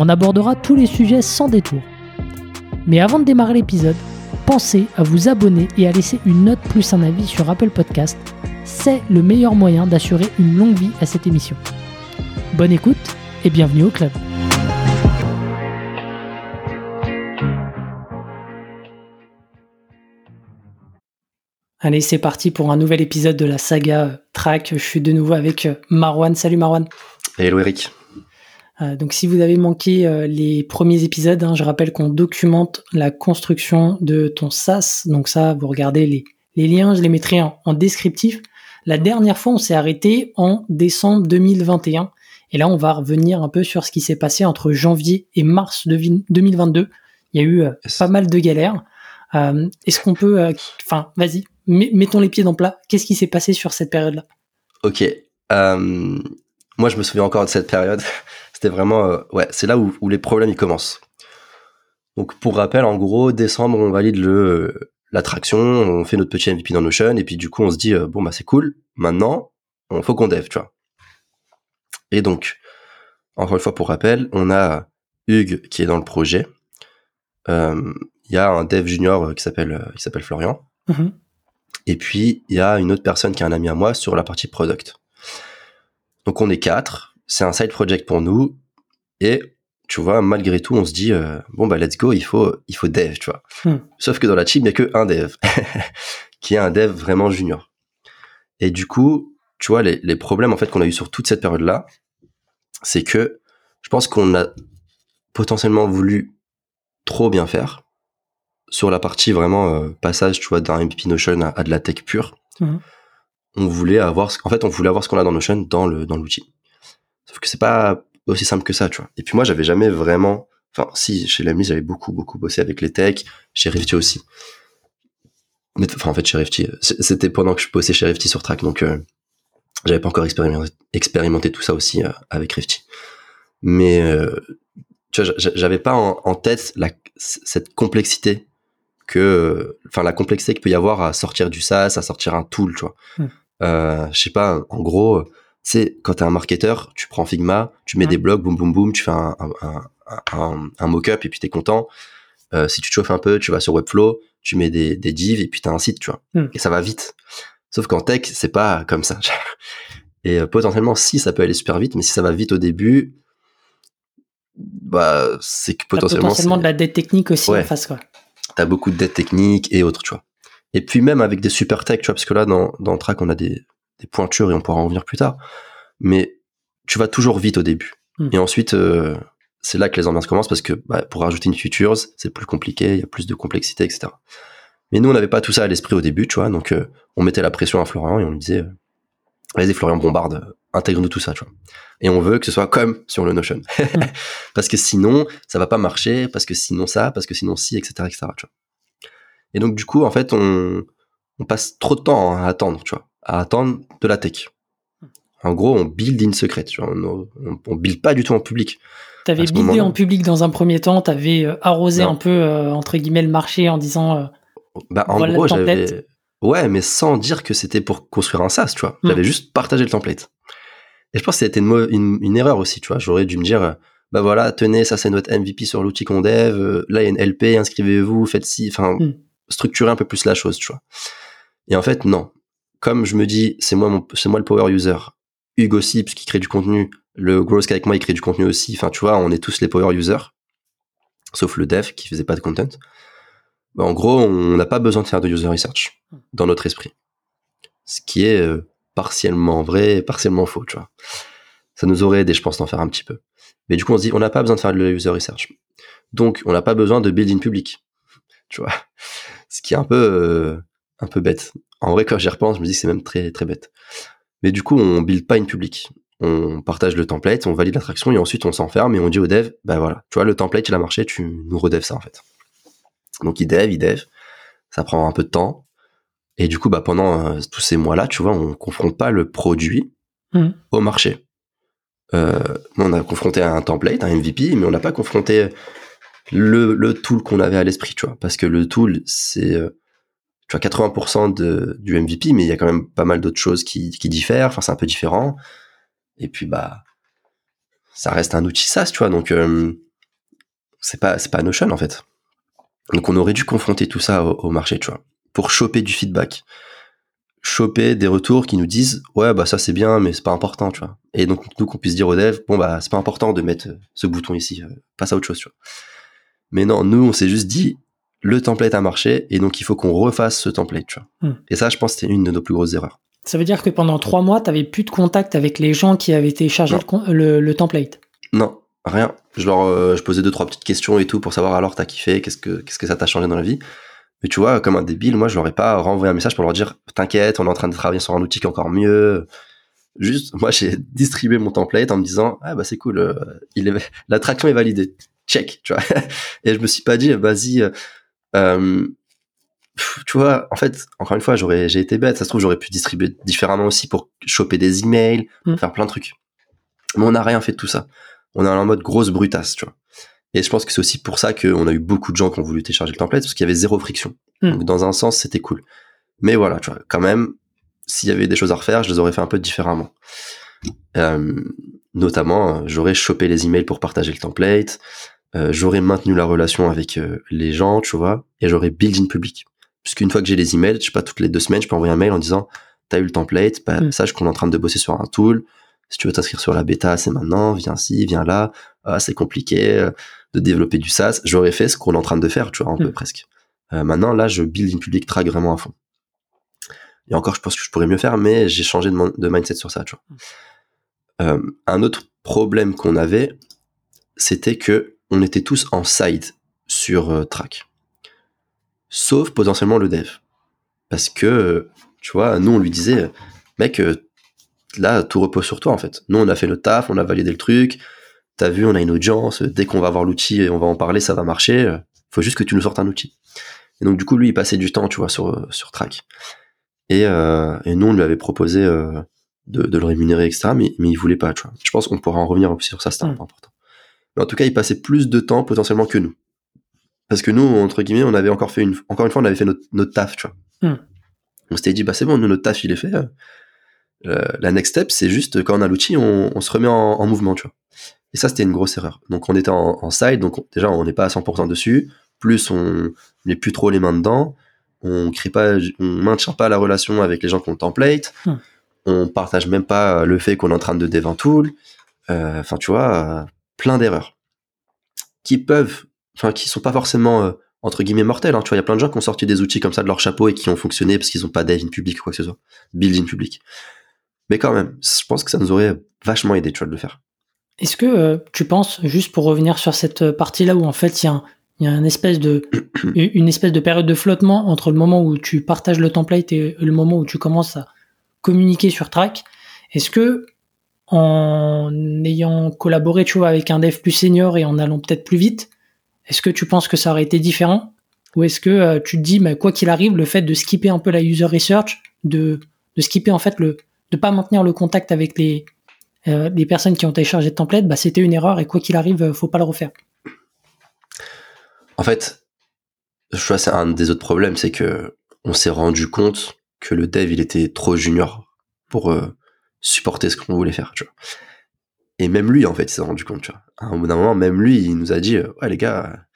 On abordera tous les sujets sans détour. Mais avant de démarrer l'épisode, pensez à vous abonner et à laisser une note plus un avis sur Apple Podcast. C'est le meilleur moyen d'assurer une longue vie à cette émission. Bonne écoute et bienvenue au club. Allez, c'est parti pour un nouvel épisode de la saga Track. Je suis de nouveau avec Marwan. Salut Marwan. Hello Eric. Euh, donc si vous avez manqué euh, les premiers épisodes, hein, je rappelle qu'on documente la construction de ton SaaS. Donc ça, vous regardez les, liens, je les mettrai en, en descriptif. La dernière fois, on s'est arrêté en décembre 2021. Et là, on va revenir un peu sur ce qui s'est passé entre janvier et mars 2022. Il y a eu euh, pas mal de galères. Euh, est-ce qu'on peut, euh, enfin, vas-y, mettons les pieds dans le plat. Qu'est-ce qui s'est passé sur cette période-là? Ok. Moi, je me souviens encore de cette période. C'était vraiment, ouais, c'est là où, où, les problèmes ils commencent. Donc, pour rappel, en gros, décembre, on valide le l'attraction, on fait notre petit MVP dans Notion, et puis du coup, on se dit, bon bah c'est cool. Maintenant, on faut qu'on dev, tu vois. Et donc, encore une fois pour rappel, on a Hugues qui est dans le projet. Euh, il y a un dev junior euh, qui s'appelle euh, qui s'appelle Florian. Mm-hmm. Et puis il y a une autre personne qui est un ami à moi sur la partie product. Donc on est quatre. C'est un side project pour nous. Et tu vois, malgré tout, on se dit bon bah let's go, il faut il faut dev, tu vois. Mm. Sauf que dans la team, il n'y a que un dev qui est un dev vraiment junior. Et du coup, tu vois, les, les problèmes en fait qu'on a eu sur toute cette période-là, c'est que je pense qu'on a potentiellement voulu trop bien faire sur la partie vraiment euh, passage, tu vois, d'un MVP Notion à, de la tech pure. Mhm. On voulait avoir, en fait, on voulait avoir ce qu'on a dans Notion dans le dans l'outil. Sauf que c'est pas aussi simple que ça, tu vois. Et puis moi, j'avais jamais vraiment, enfin, si chez l'ami, j'avais beaucoup beaucoup bossé avec les techs, chez Rifty aussi. Mais enfin, en fait, chez Rifty, c'était pendant que je bossais chez Rifty sur Track, donc euh, j'avais pas encore expérimenté, expérimenté tout ça aussi euh, avec Rifty. Mais euh, tu vois, j'avais pas en, tête la, cette complexité que, enfin la complexité qu'il peut y avoir à sortir du SaaS, à sortir un tool, tu vois. Hmm. Euh, je sais pas, en gros, tu sais, quand t'es un marketeur, tu prends Figma, tu mets des blocs, boum boum boum, tu fais un, un, un, un mock-up et puis t'es content. Euh, si tu te chauffes un peu, tu vas sur Webflow, tu mets des, des divs et puis t'as un site, tu vois. Hmm. Et ça va vite. Sauf qu'en tech, c'est pas comme ça. Et euh, potentiellement, si ça peut aller super vite, mais si ça va vite au début, bah, c'est que potentiellement. potentiellement de la dette technique aussi en face, quoi. T'as beaucoup de dette technique et autres, tu vois. Et puis même avec des super tech, tu vois, parce que là, dans, dans le track, on a des, des pointures et on pourra en revenir plus tard. Mais tu vas toujours vite au début. Hmm. Et ensuite, euh, c'est là que les ambiances commencent parce que bah, pour rajouter une features, c'est plus compliqué, il y a plus de complexité, etc. Mais nous, on n'avait pas tout ça à l'esprit au début, tu vois. Donc, euh, on mettait la pression à Florian et on lui disait, euh, vas-y Florian, bombarde, intègre-nous tout ça, tu vois. Et on veut que ce soit comme sur le Notion. parce que sinon, ça va pas marcher, parce que sinon ça, parce que sinon si, etc., etc., tu vois. Et donc, du coup, en fait, on, on passe trop de temps à attendre, tu vois, à attendre de la tech. En gros, on build in secret, tu vois. On, on, build pas du tout en public. T'avais buildé en public dans un premier temps, t'avais euh, arrosé un peu, entre guillemets, le marché en disant bah, en gros, j'avais. Ouais, mais sans dire que c'était pour construire un SaaS, tu vois. Hmm. J'avais juste partagé le template. Et je pense que c'était une, une, erreur aussi, tu vois. J'aurais dû me dire, bah voilà, tenez, ça c'est notre MVP sur l'outil qu'on dev, euh, là il y a une LP, inscrivez-vous, faites ci, enfin, hmm. Structurer un peu plus la chose, tu vois. Et en fait, non. Comme je me dis, c'est moi, le power user, Hugo aussi, qui crée du contenu, le Growth avec moi, il crée du contenu aussi, enfin, tu vois, on est tous les power users, sauf le dev qui faisait pas de content. Bah, en gros, on n'a pas besoin de faire de user research dans notre esprit. Ce qui est euh, partiellement vrai partiellement faux, tu vois. Ça nous aurait aidé, je pense, d'en faire un petit peu. Mais du coup, on se dit, on n'a pas besoin de faire de user research. Donc, on n'a pas besoin de build in public. Tu vois. Ce qui est un peu, euh, un peu bête. En vrai, quand j'y repense, je me dis que c'est même très, très bête. Mais du coup, on build pas in public. on partage le template, on valide l'attraction et ensuite on s'enferme et on dit au dev, bah voilà, tu vois, le template il a marché, tu nous redev ça en fait. Donc il dev, il dev, ça prend un peu de temps. Et du coup, bah pendant euh, tous ces mois-là, tu vois, on confronte pas le produit Hmm. au marché. Euh, on a confronté un template, un MVP, mais on n'a pas confronté le, le tool qu'on avait à l'esprit, tu vois, parce que le tool, c'est euh, tu vois 80% de, du MVP, mais il y a quand même pas mal d'autres choses qui, diffèrent. Enfin, c'est un peu différent. Et puis bah, ça reste un outil SaaS, tu vois, donc euh, c'est pas c'est pas Notion en fait. Donc on aurait dû confronter tout ça au, au marché, tu vois, pour choper du feedback, choper des retours qui nous disent ouais bah ça c'est bien, mais c'est pas important, tu vois. Et donc nous qu'on puisse dire aux devs bon bah c'est pas important de mettre ce bouton ici, euh, passe à autre chose, tu vois. Mais non, nous on s'est juste dit le template a marché et donc il faut qu'on refasse ce template, tu vois. Hmm. Et ça, je pense, c'était une de nos plus grosses erreurs. Ça veut dire que pendant trois mois, tu plus de contact avec les gens qui avaient téléchargé le, le, le template? Non, rien. Je leur, euh, je posais deux trois petites questions et tout pour savoir alors t'as kiffé, qu'est-ce que qu'est-ce que ça t'a changé dans la vie? Mais tu vois, comme un débile, moi je leur ai pas renvoyé un message pour leur dire t'inquiète, on est en train de travailler sur un outil qui est encore mieux. Juste, moi j'ai distribué mon template en me disant ah bah c'est cool, euh, il est l'attraction est validée, check, tu vois. et je me suis pas dit vas-y. euh, euh, tu vois, en fait, encore une fois, j'aurais, j'ai été bête. Ça se trouve, j'aurais pu distribuer différemment aussi pour choper des emails, Mm. faire plein de trucs. Mais on n'a rien fait de tout ça. On est en mode grosse brutasse, tu vois. Et je pense que c'est aussi pour ça qu'on a eu beaucoup de gens qui ont voulu télécharger le template, parce qu'il y avait zéro friction. Mm. Donc, dans un sens, c'était cool. Mais voilà, tu vois, quand même, s'il y avait des choses à refaire, je les aurais fait un peu différemment. Euh, notamment, j'aurais chopé les emails pour partager le template, euh, j'aurais maintenu la relation avec euh, les gens, tu vois, et j'aurais build in public. Puisqu'une fois que j'ai les emails, je sais pas, toutes les deux semaines, je peux envoyer un mail en disant, t'as eu le template, bah, Mm. sache qu'on est en train de bosser sur un tool. Si tu veux t'inscrire sur la bêta, c'est maintenant, viens ci, viens là. Ah, c'est compliqué euh, de développer du SaaS. J'aurais fait ce qu'on est en train de faire, tu vois, un peu Mm. presque. Euh, maintenant, là, je build in public track vraiment à fond. Et encore, je pense que je pourrais mieux faire, mais j'ai changé de, mindset sur ça, tu vois. Euh, un autre problème qu'on avait, c'était que on était tous en side sur euh, track. Sauf potentiellement le dev. Parce que, euh, tu vois, nous, on lui disait, mec, euh, là, tout repose sur toi, en fait. Nous, on a fait notre taf, on a validé le truc. T'as vu, on a une audience. Dès qu'on va voir l'outil et on va en parler, ça va marcher. Faut juste que tu nous sortes un outil. Et donc, du coup, lui, il passait du temps, tu vois, sur, sur track. Et, euh, et nous, on lui avait proposé euh, de, de le rémunérer, etc. Mais, mais il voulait pas, tu vois. Je pense qu'on pourra en revenir aussi sur ça, c'est Mm. important. Mais en tout cas, il passait plus de temps potentiellement que nous. Parce que nous, entre guillemets, on avait encore fait une, encore une fois, on avait fait notre, notre taf, tu vois. Mm. On s'était dit, bah c'est bon, nous, notre taf, il est fait. euh, euh, la next step, c'est juste quand on a l'outil, on, on se remet en, en mouvement, tu vois. Et ça, c'était une grosse erreur. Donc, on était en, en side, donc on- déjà, on n'est pas à 100% dessus. Plus, on n'est plus trop les mains dedans. On crée pas, on maintient pas la relation avec les gens le template. Hmm. On partage même pas le fait qu'on est en train de dev tool. Euh, Enfin, tu vois, plein d'erreurs qui peuvent, enfin, qui sont pas forcément euh, entre guillemets mortelles. Hein. Tu vois, il y a plein de gens qui ont sorti des outils comme ça de leur chapeau et qui ont fonctionné parce qu'ils ont pas dev in public ou quoi que ce soit, build in public. Mais quand même, je pense que ça nous aurait vachement aidé, tu vois, de le faire. Est-ce que euh, tu penses, juste pour revenir sur cette euh, partie-là où en fait il y a, un- y a une espèce de une espèce de période de flottement entre le moment où tu partages le template et le moment où tu commences à communiquer sur Track, est-ce que en ayant collaboré, tu vois, avec un dev plus senior et en allant peut-être plus vite, est-ce que tu penses que ça aurait été différent? Ou est-ce que euh, tu te dis, mais quoi qu'il arrive, le fait de skipper un peu la user research, de, de skipper en fait le, de pas maintenir le contact avec les euh, les personnes qui ont téléchargé le template, bah, c'était une erreur et quoi qu'il arrive, euh, faut pas le refaire. En fait, je vois, c'est un des autres problèmes, c'est que on s'est rendu compte que le dev, il était trop junior pour euh, supporter ce qu'on voulait faire, tu vois. Et même lui, en fait, il s'est rendu compte, tu vois. À un bout d'un moment, même lui, il nous a dit, euh, ouais, les gars,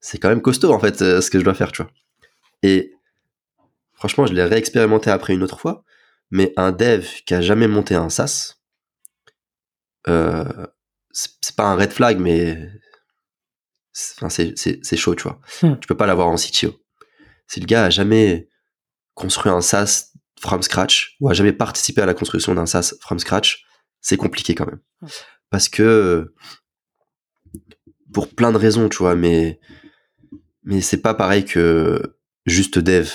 c'est quand même costaud, en fait, euh, ce que je dois faire, tu vois. Et franchement, je l'ai réexpérimenté après une autre fois, mais un dev qui a jamais monté un SaaS, euh, c'est pas un red flag, mais c'est chaud, tu vois. Hmm. Tu peux pas l'avoir en CTO. Si le gars a jamais construit un SaaS from scratch ou a jamais participé à la construction d'un SaaS from scratch, c'est compliqué quand même. Parce que pour plein de raisons, tu vois, mais mais c'est pas pareil que juste dev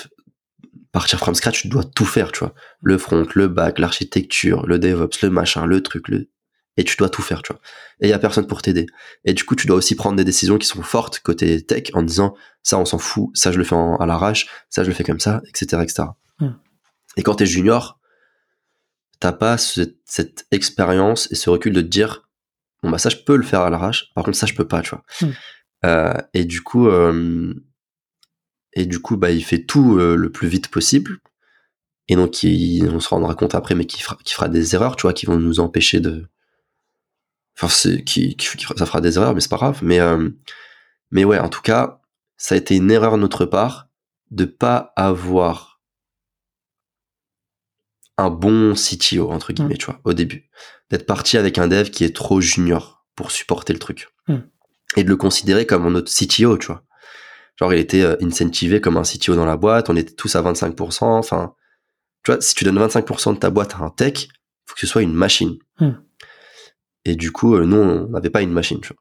partir from scratch, tu dois tout faire, tu vois. Le front, le back, l'architecture, le DevOps, le machin, le truc, le et tu dois tout faire, tu vois. Et il y a personne pour t'aider. Et du coup, tu dois aussi prendre des décisions qui sont fortes côté tech en disant ça, on s'en fout, ça, je le fais à l'arrache, ça, je le fais comme ça, etc., etc. Et quand t'es junior, t'as pas cette expérience et ce recul de te dire bon bah ça, je peux le faire à l'arrache. Par contre, ça, je peux pas, tu vois. Hmm. Euh, et du coup, euh, et du coup, bah, il fait tout euh, le plus vite possible. Et donc, il, on se rendra compte après, mais qui fera, des erreurs, tu vois, qui vont nous empêcher de, enfin, c'est, qui, qui, ça fera des erreurs, mais c'est pas grave. Mais, mais ouais, en tout cas, ça a été une erreur de notre part de pas avoir un bon CTO, entre guillemets, tu vois, au début. D'être parti avec un dev qui est trop junior pour supporter le truc. Mm. Et de le considérer comme notre CTO, tu vois. Genre, il était euh, incentivé comme un CTO dans la boîte, on était tous à 25%. Enfin, tu vois, si tu donnes 25% de ta boîte à un tech, faut que ce soit une machine. Hmm. Et du coup, euh, nous, on n'avait pas une machine, tu vois.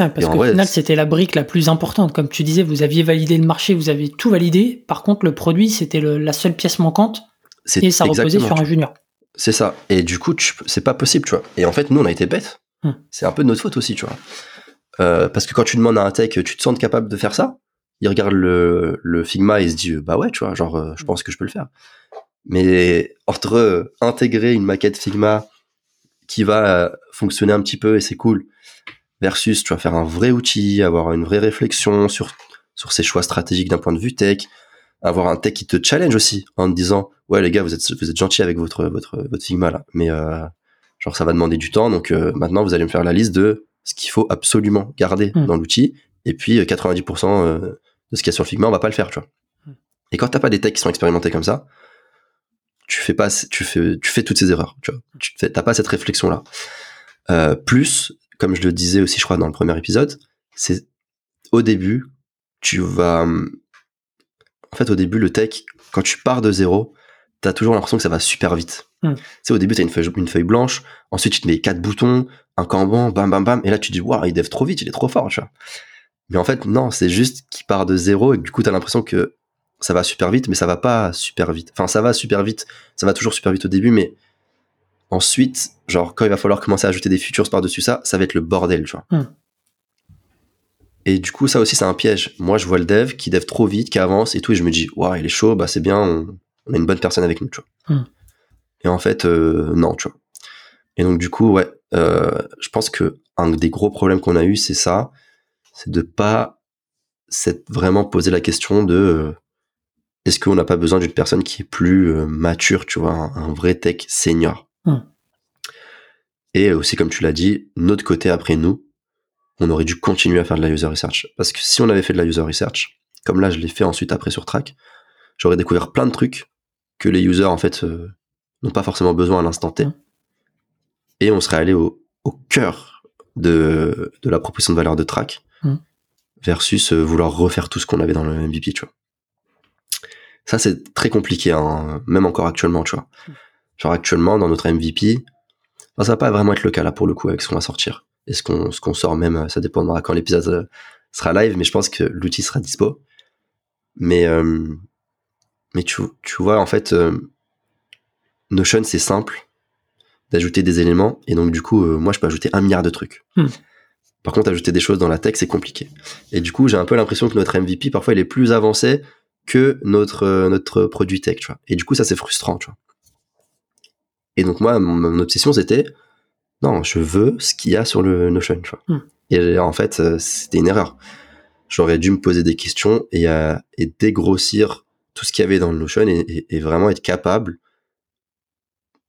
Ouais, parce qu'au final, c'était la brique la plus importante. Comme tu disais, vous aviez validé le marché, vous avez tout validé. Par contre, le produit, c'était la seule pièce manquante C'est et ça reposait sur un junior. C'est ça. Et du coup, c'est pas possible, tu vois. Et en fait, nous, on a été bêtes. Hmm. C'est un peu de notre faute aussi, tu vois. Euh, parce que quand tu demandes à un tech, tu te sens capable de faire ça? Il regarde le, le Figma et il se dit, bah ouais, tu vois, genre, euh, je pense que je peux le faire. Mais entre intégrer une maquette Figma qui va euh, fonctionner un petit peu et c'est cool, versus tu vas faire un vrai outil, avoir une vraie réflexion sur, sur ses choix stratégiques d'un point de vue tech, avoir un tech qui te challenge aussi en te disant ouais les gars vous êtes vous êtes gentils avec votre votre votre Figma là. Mais euh, genre ça va demander du temps. Donc euh, maintenant vous allez me faire la liste de ce qu'il faut absolument garder Mm. dans l'outil. Et puis euh, 90% euh, de ce qu'il y a sur le Figma on va pas le faire tu vois. Mm. et quand t'as pas des techs qui sont expérimentés comme ça tu fais pas tu fais tu fais toutes ces erreurs tu vois. Tu fais t'as pas cette réflexion là euh, plus comme je le disais aussi je crois dans le premier épisode c'est au début tu vas hum, en fait, au début, le tech, quand tu pars de zéro, t'as toujours l'impression que ça va super vite. Hmm. Tu sais, au début, t'as une feuille, une feuille blanche, ensuite, tu te mets quatre boutons, un Kanban, bam, bam, bam, et là, tu te dis, waouh, il dev trop vite, il est trop fort, tu vois. Mais en fait, non, c'est juste qu'il part de zéro, et du coup, t'as l'impression que ça va super vite, mais ça va pas super vite. Enfin, ça va super vite, ça va toujours super vite au début, mais ensuite, genre, quand il va falloir commencer à ajouter des features par-dessus ça, ça va être le bordel, tu vois. Hmm. Et du coup, ça aussi, c'est un piège. Moi, je vois le dev qui dev trop vite, qui avance et tout, et je me dis, waouh, il est chaud, bah c'est bien, on, on a une bonne personne avec nous, tu vois. Hmm. Et en fait, euh, non, tu vois. Et donc, du coup, ouais, euh, je pense que un des gros problèmes qu'on a eu, c'est ça, c'est de pas s'être vraiment posé la question de euh, est-ce qu'on n'a pas besoin d'une personne qui est plus mature, tu vois, un, un vrai tech senior. Hmm. Et aussi, comme tu l'as dit, notre côté après nous, on aurait dû continuer à faire de la user research. Parce que si on avait fait de la user research, comme là je l'ai fait ensuite après sur Track, j'aurais découvert plein de trucs que les users en fait euh, n'ont pas forcément besoin à l'instant T. Et on serait allé au, au cœur de, de la proposition de valeur de Track Mm. versus euh, vouloir refaire tout ce qu'on avait dans le MVP, tu vois. Ça c'est très compliqué, hein, même encore actuellement, tu vois. Genre actuellement dans notre MVP, enfin, ça va pas vraiment être le cas là pour le coup avec ce qu'on va sortir. Et ce qu'on qu'on sort même, ça dépendra quand l'épisode euh, sera live, mais je pense que l'outil sera dispo. Mais euh, mais tu, tu vois en fait euh, Notion c'est simple d'ajouter des éléments et donc du coup euh, moi je peux ajouter un milliard de trucs. Hmm. Par contre ajouter des choses dans la tech c'est compliqué. Et du coup j'ai un peu l'impression que notre MVP parfois il est plus avancé que notre euh, notre produit tech, tu vois. Et du coup ça c'est frustrant, tu vois. Et donc moi mon, mon obsession c'était non, je veux ce qu'il y a sur le Notion, tu vois. Hmm. Et en fait, euh, c'était une erreur. J'aurais dû me poser des questions et, euh, et dégrossir tout ce qu'il y avait dans le Notion et, et- et vraiment être capable,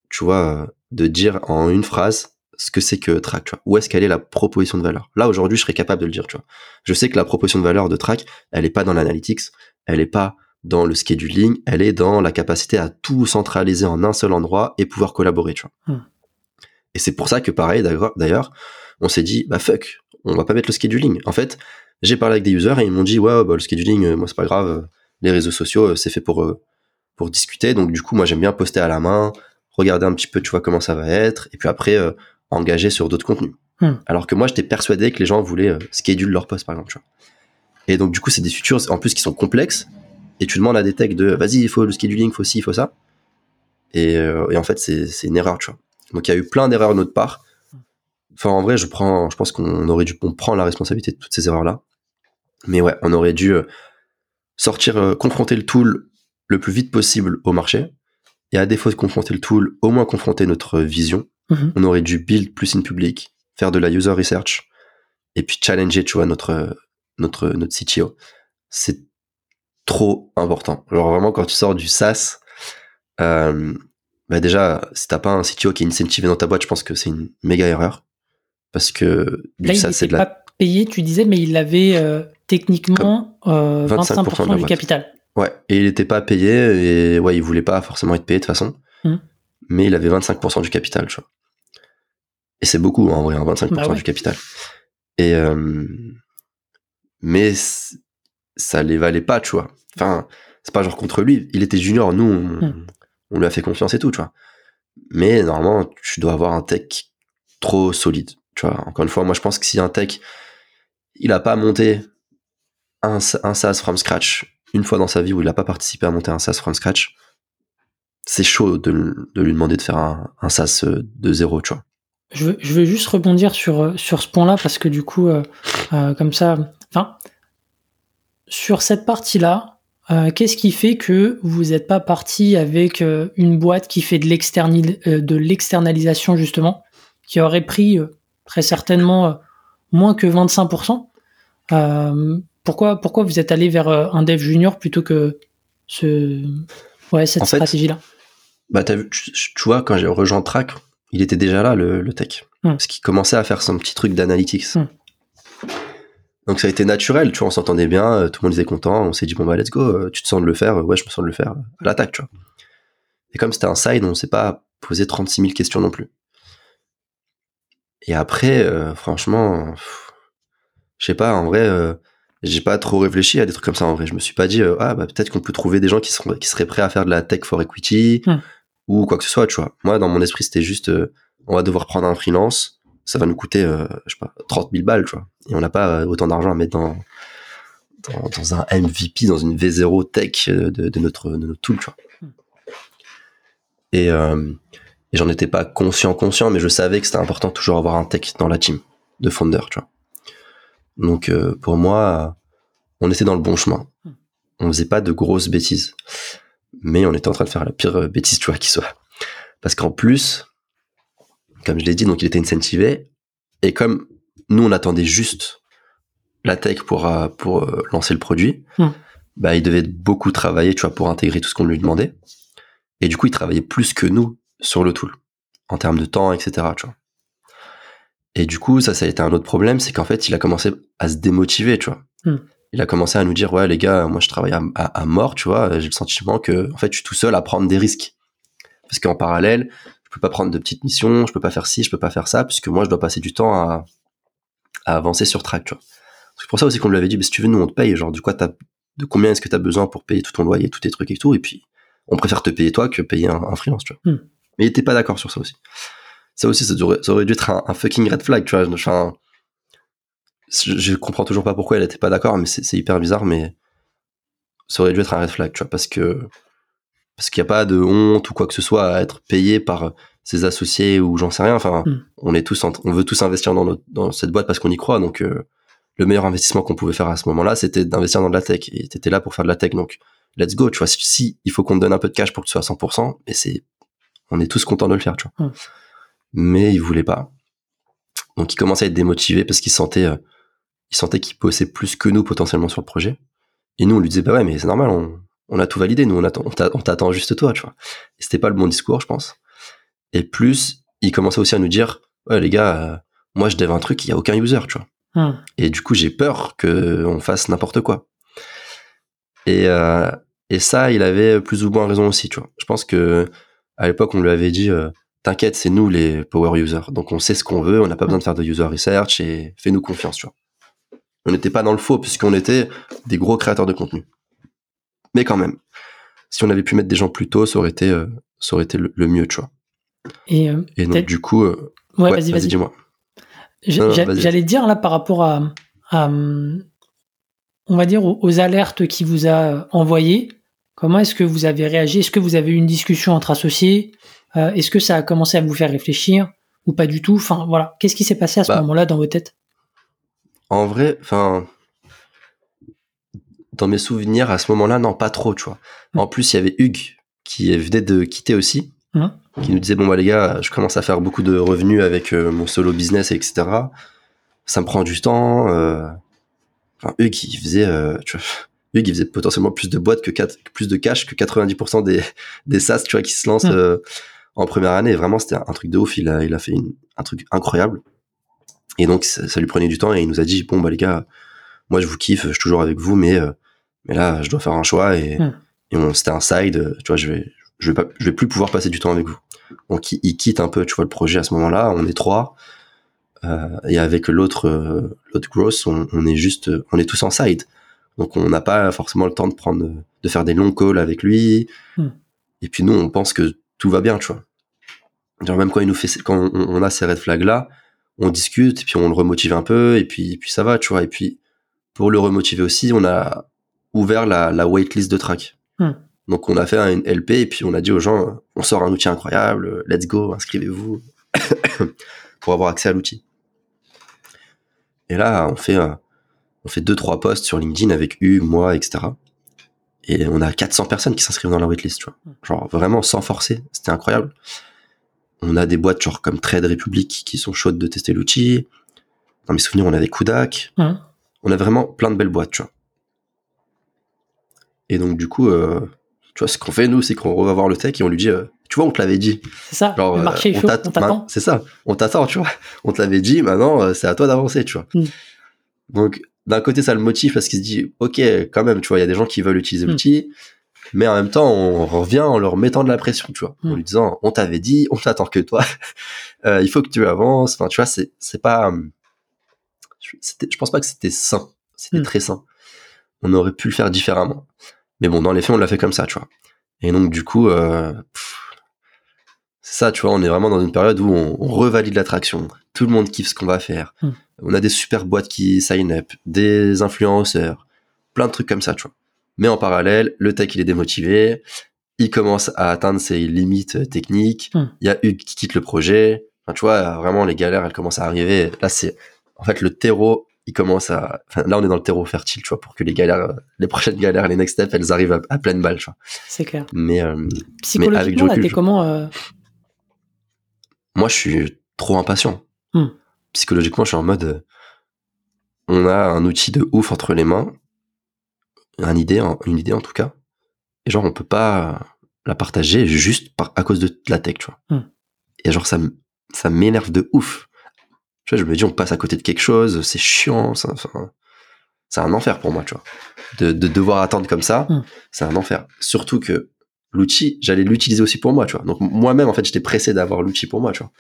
tu vois, euh, de dire en une phrase ce que c'est que Track, tu vois. Où est-ce qu'elle est la proposition de valeur? Là, aujourd'hui, je serais capable de le dire, tu vois. Je sais que la proposition de valeur de Track, elle est pas dans l'analytics, elle est pas dans le scheduling, elle est dans la capacité à tout centraliser en un seul endroit et pouvoir collaborer, tu vois. Hmm. Et c'est pour ça que pareil, d'ailleurs, on s'est dit, bah fuck, on va pas mettre le scheduling. En fait, j'ai parlé avec des users et ils m'ont dit, ouais, bah, le scheduling, euh, moi c'est pas grave, les réseaux sociaux, euh, c'est fait pour, euh, pour discuter. Donc du coup, moi j'aime bien poster à la main, regarder un petit peu, tu vois, comment ça va être, et puis après, euh, engager sur d'autres contenus. Hmm. Alors que moi, j'étais persuadé que les gens voulaient euh, schedule leur post, par exemple, tu vois. Et donc du coup, c'est des features, en plus, qui sont complexes, et tu demandes à des techs de vas-y, il faut le scheduling, il faut ci, il faut ça. Et, euh, et en fait, c'est une erreur, tu vois. Donc il y a eu plein d'erreurs de notre part. Enfin, en vrai, je prends, je pense qu'on aurait dû, on prend la responsabilité de toutes ces erreurs-là. Mais ouais, on aurait dû euh, sortir, euh, confronter le tool le plus vite possible au marché. Et à défaut de confronter le tool, au moins confronter notre vision. Mhm. On aurait dû build plus in public, faire de la user research, et puis challenger, tu vois, notre, notre, notre CTO. C'est trop important. Genre vraiment, quand tu sors du SaaS, euh, bah déjà, si t'as pas un CTO qui est incentivé dans ta boîte, je pense que c'est une méga erreur. Parce que Là, n'était c'est de la... pas payé, tu disais, mais il avait euh, techniquement euh, 25% 25%, de la du capital. Ouais, et il était pas payé, et ouais, il voulait pas forcément être payé de toute façon. Hmm. Mais il avait 25% du capital, tu vois. Et c'est beaucoup, hein, en vrai, hein, 25% Bah ouais. du capital. Et euh, mais ça les valait pas, tu vois. Enfin, c'est pas genre contre lui. Il était junior, nous, on, Hmm. On lui a fait confiance et tout, tu vois. Mais normalement, tu dois avoir un tech trop solide, tu vois. Encore une fois, moi, je pense que si un tech, il a pas monté un, sa- un SaaS from scratch une fois dans sa vie où il a pas participé à monter un SaaS from scratch, c'est chaud de, lui demander de faire un, SaaS euh, de zéro, tu vois. Je veux, juste rebondir sur, euh, sur ce point-là parce que du coup, euh, comme ça, enfin, sur cette partie-là, euh, qu'est-ce qui fait que vous n'êtes pas parti avec euh, une boîte qui fait de euh, de l'externalisation justement, qui aurait pris très certainement moins que 25% Euh, pourquoi, pourquoi vous êtes allé vers un dev junior plutôt que ce, ouais, cette stratégie-là? Bah, tu, tu vois, quand j'ai rejoint Track, il était déjà là, le, le tech. Hmm. Parce qu'il commençait à faire son petit truc d'analytics. Hmm. Donc ça a été naturel, tu vois, on s'entendait bien, euh, tout le monde était content, on s'est dit, bon bah let's go, euh, tu te sens de le faire, Euh, ouais, je me sens de le faire, à l'attaque, tu vois. Et comme c'était un side, on s'est pas posé 36 000 questions non plus. Et après, euh, franchement, je sais pas, en vrai, euh, j'ai pas trop réfléchi à des trucs comme ça, en vrai. Je me suis pas dit, euh, ah bah peut-être qu'on peut trouver des gens qui, seront, qui seraient prêts à faire de la tech for equity, Hmm. ou quoi que ce soit, tu vois. Moi, dans mon esprit, c'était juste, on va devoir prendre un freelance, ça va nous coûter, euh, je sais pas, 30 000 balles, tu vois. Et on n'a pas euh, autant d'argent à mettre dans, dans, dans un MVP, dans une V0 tech euh, de, de notre, de notre tool, tu vois. Hmm. Et, euh, et j'en étais pas conscient, conscient, mais je savais que c'était important de toujours avoir un tech dans la team de founder, tu vois. Donc, euh, pour moi, on était dans le bon chemin. Hmm. On faisait pas de grosses bêtises. Mais on était en train de faire la pire bêtise, tu vois, qui soit. Parce qu'en plus, comme je l'ai dit, donc il était incentivé. Et comme nous, on attendait juste la tech pour, euh, pour euh, lancer le produit, Hmm. bah, il devait beaucoup travailler, tu vois, pour intégrer tout ce qu'on lui demandait. Et du coup, il travaillait plus que nous sur le tool, en termes de temps, etc., tu vois. Et du coup, ça, ça a été un autre problème, c'est qu'en fait, il a commencé à se démotiver, tu vois. Hmm. Il a commencé à nous dire, ouais, les gars, moi, je travaille à, à- à mort, tu vois. J'ai le sentiment que, en fait, je suis tout seul à prendre des risques. Parce qu'en parallèle, peux pas prendre de petites missions, je peux pas faire ci, je peux pas faire ça, puisque moi, je dois passer du temps à, à avancer sur track, tu vois. C'est pour ça aussi qu'on lui avait dit, mais si tu veux, nous, on te paye, genre, du quoi de combien est-ce que tu as besoin pour payer tout ton loyer, tous tes trucs et tout, et puis, on préfère te payer toi que payer un, un freelance, tu vois. Hmm. Mais il était pas d'accord sur ça aussi. Ça aussi, ça aurait, ça aurait dû être un, un fucking red flag, tu vois. Enfin, je, je comprends toujours pas pourquoi elle était pas d'accord, mais c'est c'est hyper bizarre, mais ça aurait dû être un red flag, tu vois, parce que parce qu'il n'y a pas de honte ou quoi que ce soit à être payé par ses associés ou j'en sais rien. Enfin, Hmm. on est tous, on veut tous investir dans, notre, dans cette boîte parce qu'on y croit. Donc, euh, le meilleur investissement qu'on pouvait faire à ce moment-là, c'était d'investir dans de la tech. Et t'étais là pour faire de la tech, donc let's go. Tu vois, si, si il faut qu'on te donne un peu de cash pour que tu sois à 100%, mais c'est, on est tous contents de le faire, tu vois. Hmm. Mais il voulait pas. Donc, il commençait à être démotivé parce qu'il sentait, euh, il sentait qu'il bossait plus que nous potentiellement sur le projet. Et nous, on lui disait, bah ouais, mais c'est normal, on, on a tout validé, nous, on attend, on t'a- on t'attend juste toi, tu vois. C'était pas le bon discours, je pense. Et plus, il commençait aussi à nous dire, ouais, les gars, euh, moi, je dev un truc, il y a aucun user, tu vois. Hmm. Et du coup, j'ai peur que on fasse n'importe quoi. Et, euh, et ça, il avait plus ou moins raison aussi, tu vois. Je pense que à l'époque, on lui avait dit, euh, t'inquiète, c'est nous les power users. Donc, on sait ce qu'on veut, on n'a pas besoin de faire de user research et fais-nous confiance, tu vois. On n'était pas dans le faux puisqu'on était des gros créateurs de contenu. Mais quand même, si on avait pu mettre des gens plus tôt, ça aurait été, euh, ça aurait été le, le mieux, tu vois. Et, euh, Et donc, du coup, euh, ouais, ouais, vas-y, vas-y. dis-moi. J'allais dire là par rapport à, à, on va dire, aux, alertes qu'il vous a envoyées, comment est-ce que vous avez réagi? Est-ce que vous avez eu une discussion entre associés? Est-ce que ça a commencé à vous faire réfléchir ou pas du tout? Enfin, voilà. Qu'est-ce qui s'est passé à ce bah, moment-là dans vos têtes? En vrai, enfin, dans mes souvenirs, à ce moment-là, non, pas trop, tu vois. Mmh. En plus, il y avait Hugues qui venait de quitter aussi, mmh. qui nous disait, bon, bah, les gars, je commence à faire beaucoup de revenus avec euh, mon solo business, etc. Ça me prend du temps. Euh... Enfin, Hugues, il faisait, euh, tu vois, Hugues, il faisait potentiellement plus de boîtes que 4, plus de cash que 90% des, des SaaS, tu vois, qui se lancent mmh. en première année. Vraiment, c'était un truc de ouf. Il a, il a fait un truc incroyable. Et donc, ça, lui prenait du temps et il nous a dit, bon, bah, les gars, moi, je vous kiffe, je suis toujours avec vous, mais, mais là, je dois faire un choix et, et c'était un side, tu vois, je vais, je vais pas, je vais plus pouvoir passer du temps avec vous. Donc, il, quitte un peu, tu vois, le projet à ce moment-là. On est trois. Euh, et avec l'autre, euh, l'autre gross, on, on, est juste, on est tous en side. Donc, on n'a pas forcément le temps de prendre, de faire des longs calls avec lui. Hmm. Et puis, nous, on pense que tout va bien, tu vois. Genre même quand il nous fait, quand on, a ces red flags là, on discute et puis on le remotive un peu et puis puis ça va, tu vois. Et puis pour le remotiver aussi, on a ouvert la, la waitlist de track. Hmm. Donc on a fait une LP et puis on a dit aux gens, on sort un outil incroyable, let's go, inscrivez-vous pour avoir accès à l'outil. Et là, on fait on fait deux trois posts sur LinkedIn avec Hugues, moi, etc. Et on a 400 personnes qui s'inscrivent dans la waitlist, tu vois. Hmm. Genre vraiment sans forcer, c'était incroyable. On a des boîtes genre comme Trade Republic qui sont chaudes de tester l'outil. Dans mes souvenirs, on avait Kudak. Hmm. On a vraiment plein de belles boîtes, tu vois. Et donc du coup, euh, tu vois, ce qu'on fait nous, c'est qu'on va voir le tech et on lui dit, euh, tu vois, on te l'avait dit. C'est ça. le marché est euh, chaud, on t'attend. C'est ça. On t'attend, tu vois. On te l'avait dit. Maintenant, c'est à toi d'avancer, tu vois. Hmm. Donc d'un côté, ça le motive parce qu'il se dit, ok, quand même, tu vois, il y a des gens qui veulent utiliser hmm. l'outil, mais en même temps, on revient en leur mettant de la pression, tu vois, en hmm. lui disant, on t'avait dit, on t'attend que toi, il faut que tu avances. Enfin, tu vois, c'est c'est pas, euh, je pense pas que c'était sain, c'était très sain. On aurait pu le faire différemment, mais bon, dans les faits, on l'a fait comme ça, tu vois. Et donc, du coup, euh, c'est ça, tu vois, on est vraiment dans une période où on, on revalide l'attraction. Tout le monde kiffe ce qu'on va faire. On a des super boîtes qui sign up, des influenceurs, plein de trucs comme ça, tu vois. Mais en parallèle, le tech il est démotivé, il commence à atteindre ses limites techniques. Hmm. Il y a Hugues qui quitte le projet. Enfin, tu vois, vraiment les galères, elles commencent à arriver. Là, c'est en fait le terreau. Il commence à. Enfin, là, on est dans le terreau fertile, tu vois, pour que les galères, les prochaines galères, les next steps, elles arrivent à, pleine balle, tu vois. C'est clair. Mais euh, psychologiquement, mais avec comment euh Moi, je suis trop impatient. Hmm psychologiquement, je suis en mode, euh, on a un outil de ouf entre les mains, une idée, une idée en tout cas, et genre on peut pas la partager juste par, à cause de la tech, tu vois. Hmm. Et genre ça, ça m'énerve de ouf. Tu vois, je me dis on passe à côté de quelque chose, c'est chiant, c'est un enfer pour moi, tu vois. De, devoir attendre comme ça, hmm. c'est un enfer. Surtout que l'outil, j'allais l'utiliser aussi pour moi, tu vois. Donc moi-même, en fait, j'étais pressé d'avoir l'outil pour moi, tu vois.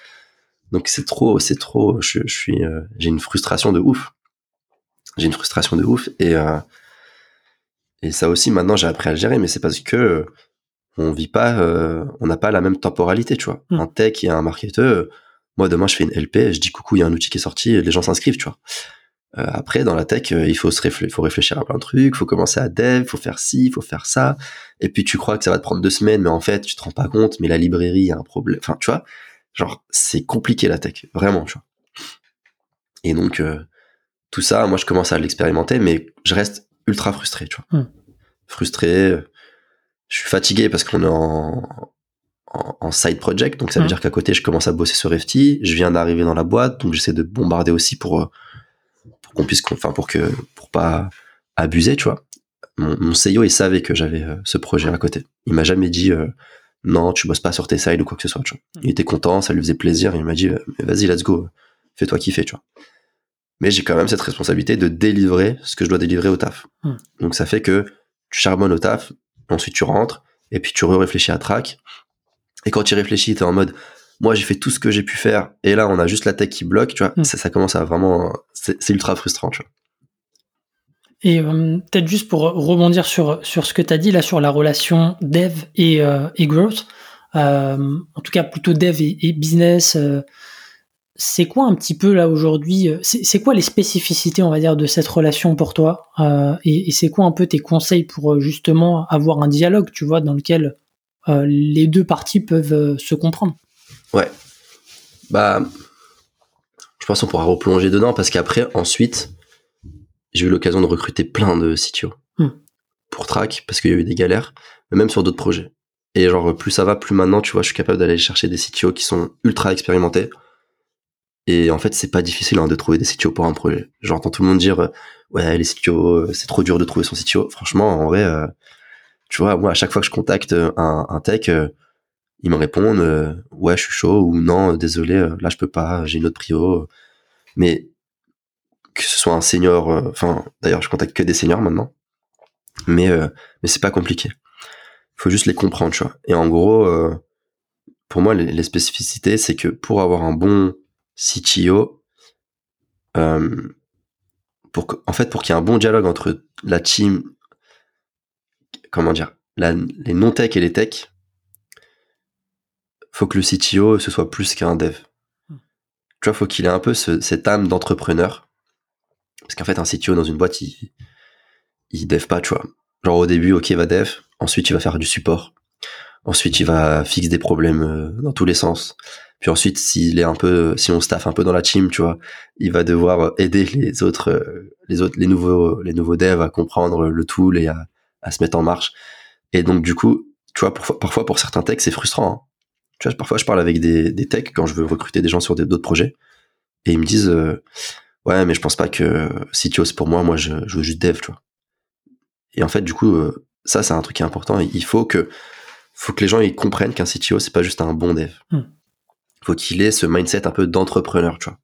Donc c'est trop, c'est trop. Je, suis, euh, j'ai une frustration de ouf. J'ai une frustration de ouf et euh, et ça aussi maintenant j'ai appris à le gérer, mais c'est parce que euh, on vit pas, on n'a pas la même temporalité, tu vois. Hmm. Un tech et un marketeur, moi demain je fais une LP, je dis coucou, il y a un outil qui est sorti, les gens s'inscrivent, tu vois. après dans la tech, il faut se réfléchir, faut réfléchir à plein de trucs, faut commencer à dev, faut faire ci, faut faire ça, et puis tu crois que ça va te prendre deux semaines, mais en fait tu te rends pas compte, mais la librairie a un problème, enfin tu vois Genre, c'est compliqué la tech, vraiment, tu vois. Et donc, euh, tout ça, moi, je commence à l'expérimenter, mais je reste ultra frustré, tu vois. Hmm. Frustré, je suis fatigué parce qu'on est en, en, side project, donc ça veut hmm. dire qu'à côté, je commence à bosser sur FT, je viens d'arriver dans la boîte, donc j'essaie de bombarder aussi pour, euh, pour qu'on puisse, enfin, pour que, pour pas abuser, tu vois. Mon, mon CEO, il savait que j'avais euh, ce projet à côté. Il m'a jamais dit, non, tu bosses pas sur tes sides ou quoi que ce soit, tu vois. Il était content, ça lui faisait plaisir, il m'a dit, euh, vas-y, let's go, fais-toi kiffer, tu vois. Mais j'ai quand même cette responsabilité de délivrer ce que je dois délivrer au taf. Hmm. Donc ça fait que tu charbonnes au taf, ensuite tu rentres, et puis tu réfléchis à track. Et quand tu réfléchis, t'es en mode, moi j'ai fait tout ce que j'ai pu faire, et là on a juste la tech qui bloque, tu vois. Hmm. Ça, ça commence à vraiment, c'est ultra frustrant, tu vois. Et euh, peut-être juste pour rebondir sur, sur ce que tu as dit là sur la relation dev et, euh, et growth, euh, en tout cas plutôt dev et, business, c'est quoi un petit peu là aujourd'hui C'est quoi les spécificités, on va dire, de cette relation pour toi Et, et c'est quoi un peu tes conseils pour justement avoir un dialogue, tu vois, dans lequel les deux parties peuvent se comprendre Ouais. Bah, je pense qu'on pourra replonger dedans parce qu'après, ensuite, j'ai eu l'occasion de recruter plein de CTO hmm. pour Track parce qu'il y a eu des galères, mais même sur d'autres projets. Et genre, plus ça va, plus maintenant, tu vois, je suis capable d'aller chercher des CTO qui sont ultra expérimentés. Et en fait, c'est pas difficile hein, de trouver des CTO pour un projet. J'entends tout le monde dire, ouais, les CTO, euh, c'est trop dur de trouver son CTO. Franchement, en vrai, euh, tu vois, moi, à chaque fois que je contacte un, un tech, euh, ils me répondent euh, ouais je suis chaud ou non désolé euh, là je peux pas j'ai une autre prio. Mais que ce soit un senior euh, enfin d'ailleurs je contacte que des seniors maintenant. Mais mais c'est pas compliqué. Faut juste les comprendre tu vois. Et en gros pour moi les, spécificités c'est que pour avoir un bon CTO pour que, en fait pour qu'il y ait un bon dialogue entre la team comment dire les non tech et les tech faut que le CTO ce soit plus qu'un dev. Hmm. Tu vois, faut qu'il ait un peu cette âme d'entrepreneur. Parce qu'en fait, un CTO dans une boîte, il, il dev pas, tu vois. Genre au début, ok, il va dev, ensuite il va faire du support, ensuite il va fixer des problèmes euh, dans tous les sens. Puis ensuite, s'il est un peu, si on staff un peu dans la team, tu vois, il va devoir aider les autres, euh, les autres, les nouveaux, les nouveaux devs à comprendre le tool et à, à se mettre en marche. Et donc du coup, tu vois, parfois pour certains techs, c'est frustrant. Hein. Tu vois, parfois je parle avec des, des techs quand je veux recruter des gens sur d'autres projets et ils me disent euh, ouais mais je pense pas que CTO c'est pour moi, moi je, je, veux juste dev, tu vois. Et en fait du coup euh, ça c'est un truc qui est important. Il faut que faut que les gens ils comprennent qu'un CTO c'est pas juste un bon dev. il hmm. Faut qu'il ait ce mindset un peu d'entrepreneur, tu vois.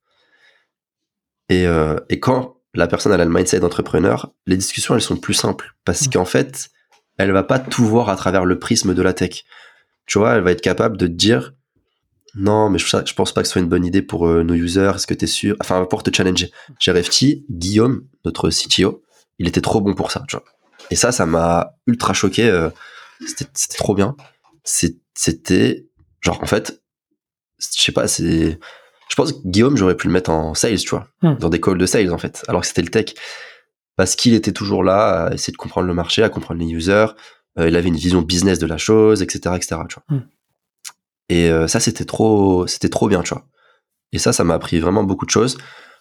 Et, euh, et quand la personne elle a le mindset d'entrepreneur, les discussions elles sont plus simples parce hmm. qu'en fait elle va pas tout voir à travers le prisme de la tech tu vois, elle va être capable de te dire non, mais je, je pense pas que ce soit une bonne idée pour euh, nos users. Est-ce que tu es sûr? Enfin, pour te challenger. Refty, Guillaume, notre CTO, il était trop bon pour ça, tu vois. Et ça, ça m'a ultra choqué. Euh, c'était trop bien. C'était genre, en fait, je sais pas, c'est. Je pense que Guillaume, j'aurais pu le mettre en sales, tu vois, hmm. dans des calls de sales, en fait, alors que c'était le tech. Parce qu'il était toujours là à essayer de comprendre le marché, à comprendre les users, euh, il avait une vision business de la chose, etc., etc. Tu vois. Hmm. Et euh, ça, c'était trop, c'était trop bien, tu vois. Et ça, ça m'a appris vraiment beaucoup de choses.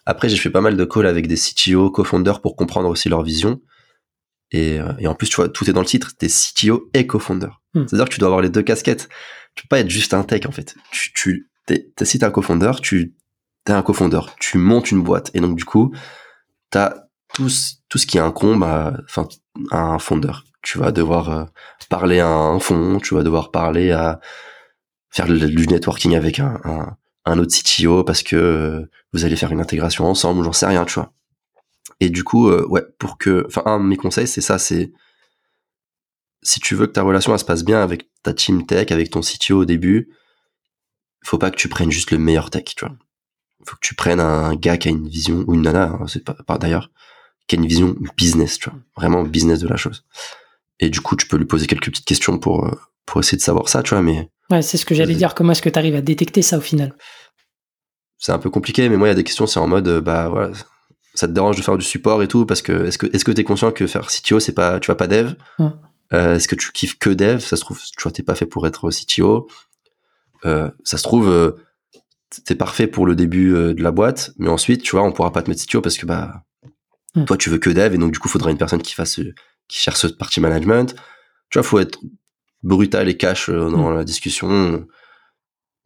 Après, j'ai fait pas mal de calls avec des CTO, co-founders pour comprendre aussi leur vision. Et, euh, et, en plus, tu vois, tout est dans le titre, t'es CTO et co-founder. Hmm. C'est-à-dire que tu dois avoir les deux casquettes. Tu peux pas être juste un tech, en fait. Tu, tu, t'es, si t'es un co-founder, tu, t'es un co-founder. Tu montes une boîte. Et donc, du coup, t'as tout, tout ce qui incombe à, enfin, à un fondeur tu vas devoir euh, parler à un fond, tu vas devoir parler à faire du networking avec un, un, autre CTO parce que euh, vous allez faire une intégration ensemble j'en sais rien, tu vois. Et du coup, euh, ouais, pour que, enfin, un de mes conseils, c'est ça, c'est si tu veux que ta relation elle se passe bien avec ta team tech, avec ton CTO au début, faut pas que tu prennes juste le meilleur tech, tu vois. Faut que tu prennes un gars qui a une vision ou une nana, hein, c'est pas, pas d'ailleurs, qui a une vision business, tu vois, vraiment business de la chose. Et du coup, tu peux lui poser quelques petites questions pour, euh, pour essayer de savoir ça, tu vois, mais... Ouais, c'est ce que j'allais dire. Comment est-ce que tu arrives à détecter ça au final? C'est un peu compliqué, mais moi, il y a des questions, c'est en mode, euh, bah voilà, ça te dérange de faire du support et tout, parce que est-ce que est-ce que t'es conscient que faire CTO, c'est pas, tu vas pas dev? Euh, Est-ce que tu kiffes que dev? Ça se trouve, tu vois, t'es pas fait pour être CTO. Euh, ça se trouve, euh, t'es parfait pour le début de la boîte, mais ensuite, tu vois, on pourra pas te mettre CTO parce que bah toi, tu veux que dev, et donc du coup, il faudra une personne qui fasse qui cherche cette partie management. Tu vois, faut être brutal et cash euh, dans mm. la discussion.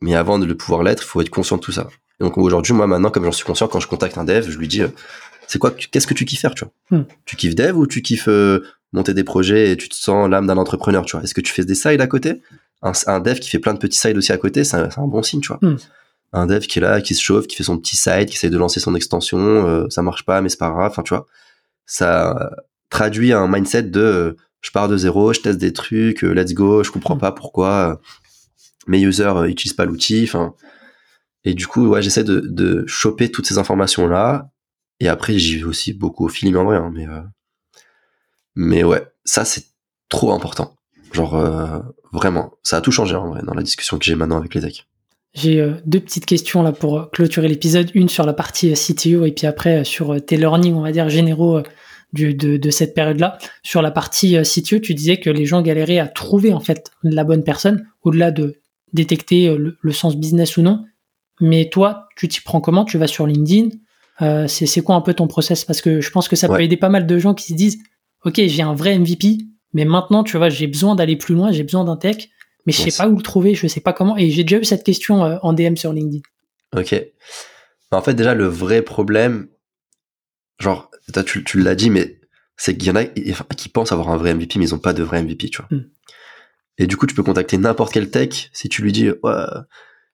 Mais avant de le pouvoir l'être, il faut être conscient de tout ça. donc aujourd'hui, moi maintenant, comme j'en suis conscient, quand je contacte un dev, je lui dis, euh, c'est quoi, qu'est-ce que tu kiffes faire, tu vois? Mm. Tu kiffes dev ou tu kiffes euh, monter des projets et tu te sens l'âme d'un entrepreneur, tu vois? Est-ce que tu fais des sides à côté? Un, dev qui fait plein de petits sides aussi à côté, c'est un, bon signe, tu vois. Mm. Un dev qui est là, qui se chauffe, qui fait son petit side, qui essaie de lancer son extension, ça marche pas, mais c'est pas grave. Enfin, tu vois, ça, traduit un mindset de euh, je pars de zéro, je teste des trucs, euh, let's go, je comprends mm. pas pourquoi euh, mes users utilisent pas l'outil. Enfin, et du coup, ouais, j'essaie de, de choper toutes ces informations là. Et après, j'y vais aussi beaucoup au feeling en vrai, hein, mais mais ouais, ça c'est trop important. Genre vraiment, ça a tout changé en vrai dans la discussion que j'ai maintenant avec les decks. J'ai euh, deux petites questions là pour clôturer l'épisode. Une sur la partie CTO et puis après sur tes learnings, on va dire, généraux de, de, cette période-là. Sur la partie CTO, tu disais que les gens galéraient à trouver en fait la bonne personne, au-delà de détecter le, sens business ou non. Mais toi, tu t'y prends comment? Tu vas sur LinkedIn? C'est quoi un peu ton process? Parce que je pense que ça peut aider pas mal de gens qui se disent, ok, j'ai un vrai MVP, mais maintenant, tu vois, j'ai besoin d'aller plus loin, j'ai besoin d'un tech mais je sais pas où le trouver, je sais pas comment. Et j'ai déjà eu cette question euh, en DM sur LinkedIn. Ok. Bah, en fait, déjà, le vrai problème, genre, tu, tu l'as dit, mais c'est qu'il y en a qui pensent avoir un vrai MVP, mais ils ont pas de vrai MVP, tu vois. Hmm. Et du coup, tu peux contacter n'importe quel tech si tu lui dis, ouais,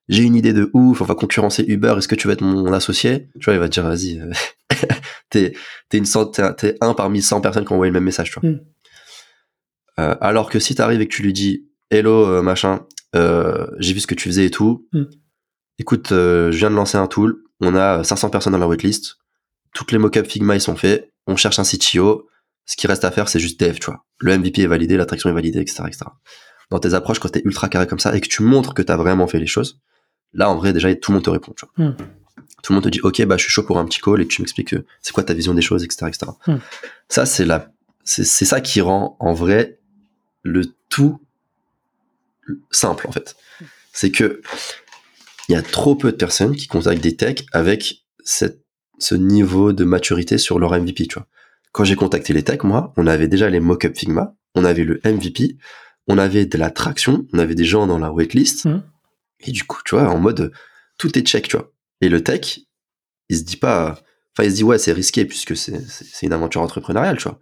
j'ai une idée de ouf, on va concurrencer Uber, est-ce que tu veux être mon associé? Tu vois, il va te dire, vas-y, euh, t'es, une t'es un parmi 100 personnes qui ont envoyé le même message, tu vois. Hmm. Euh, alors que si t'arrives et que tu lui dis, hello euh, machin, euh, j'ai vu ce que tu faisais et tout. Hmm. Écoute, je viens de lancer un tool, on a 500 personnes dans la waitlist, toutes les mockups Figma ils sont faits, on cherche un CTO, ce qui reste à faire c'est juste dev, tu vois. Le MVP est validé, l'attraction est validée, etc., etc. Dans tes approches, quand t'es ultra carré comme ça et que tu montres que t'as vraiment fait les choses, là en vrai déjà tout le monde te répond, tu vois. Hmm. Tout le monde te dit ok bah je suis chaud pour un petit call et tu m'expliques c'est quoi ta vision des choses, etc., etc. Hmm. Ça c'est la, c'est ça qui rend en vrai le tout simple en fait. C'est que il y a trop peu de personnes qui contactent des techs avec cette, ce niveau de maturité sur leur MVP, tu vois. Quand j'ai contacté les techs, moi, on avait déjà les mock-up Figma, on avait le MVP, on avait de la traction, on avait des gens dans la waitlist, mmh. et du coup, tu vois, en mode, tout est check, tu vois. Et le tech, il se dit pas, enfin, il se dit, ouais, c'est risqué puisque c'est une aventure entrepreneuriale, tu vois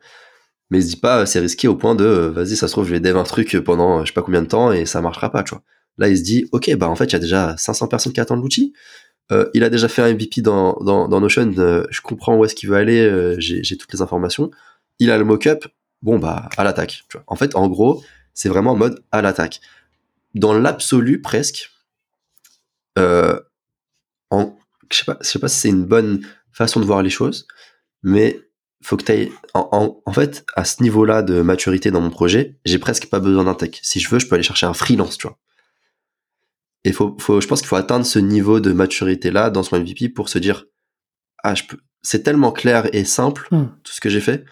mais se dit pas c'est risqué au point de euh, vas-y ça se trouve je vais dev un truc pendant je sais pas combien de temps et ça marchera pas tu vois. Là il se dit ok bah en fait il y a déjà 500 personnes qui attendent l'outil. Euh, il a déjà fait un MVP dans, dans, dans Notion euh, je comprends où est-ce qu'il veut aller j'ai toutes les informations. Il a le mock-up bon bah à l'attaque en fait en gros c'est vraiment en mode à l'attaque. Dans l'absolu presque en je sais pas je sais pas si c'est une bonne façon de voir les choses mais faut que tu en, en, fait à ce niveau-là de maturité dans mon projet, j'ai presque pas besoin d'un tech. Si je veux, je peux aller chercher un freelance, tu vois. Et faut, faut, je pense qu'il faut atteindre ce niveau de maturité là dans son MVP pour se dire ah je peux, c'est tellement clair et simple hmm. tout ce que j'ai fait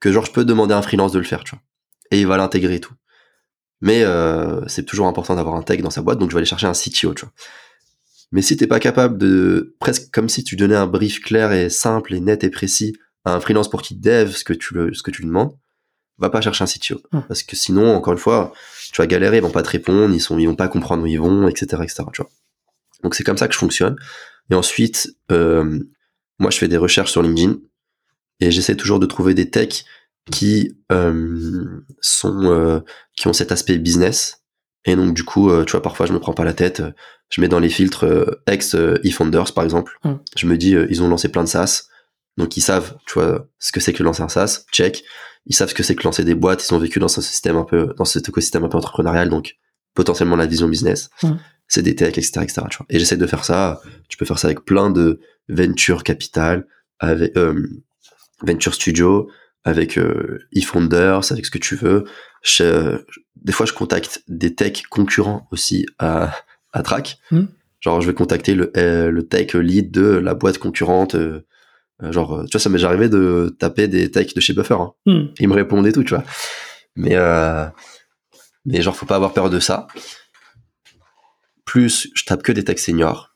que genre je peux demander à un freelance de le faire, tu vois. Et il va l'intégrer et tout. Mais euh, c'est toujours important d'avoir un tech dans sa boîte, donc je vais aller chercher un CTO, tu vois. Mais si t'es pas capable de presque comme si tu donnais un brief clair et simple et net et précis un freelance pour qui dev ce que tu le, ce que tu lui demandes, va pas chercher un CTO. Parce que sinon, encore une fois, tu vas galérer, ils vont pas te répondre, ils sont, ils vont pas comprendre où ils vont, etc., etc., tu vois. Donc c'est comme ça que je fonctionne. Et ensuite, euh, moi, je fais des recherches sur LinkedIn et j'essaie toujours de trouver des techs qui euh, sont, euh, qui ont cet aspect business. Et donc du coup, tu vois, parfois je me prends pas la tête. Je mets dans les filtres ex e-founders par exemple. Je me dis, ils ont lancé plein de SaaS donc ils savent, tu vois, ce que c'est que lancer un SaaS, check. Ils savent ce que c'est que lancer des boîtes, ils ont vécu dans ce système un peu, dans cet écosystème un peu entrepreneurial, donc potentiellement la vision business. C'est des tech, etc., etc., tu vois. Et j'essaie de faire ça. Tu peux faire ça avec plein de venture capital, avec euh, venture studio, avec euh, e-founders, avec ce que tu veux. des fois, je contacte des tech concurrents aussi à, à Track. Hmm. Genre, je vais contacter le, euh, le tech lead de la boîte concurrente euh, genre, euh, tu vois, ça m'est déjà arrivé de taper des techs de chez Buffer. Hein. Hmm. Ils me répondaient tout, tu vois. Mais, euh, mais genre, faut pas avoir peur de ça. Plus, je tape que des techs seniors.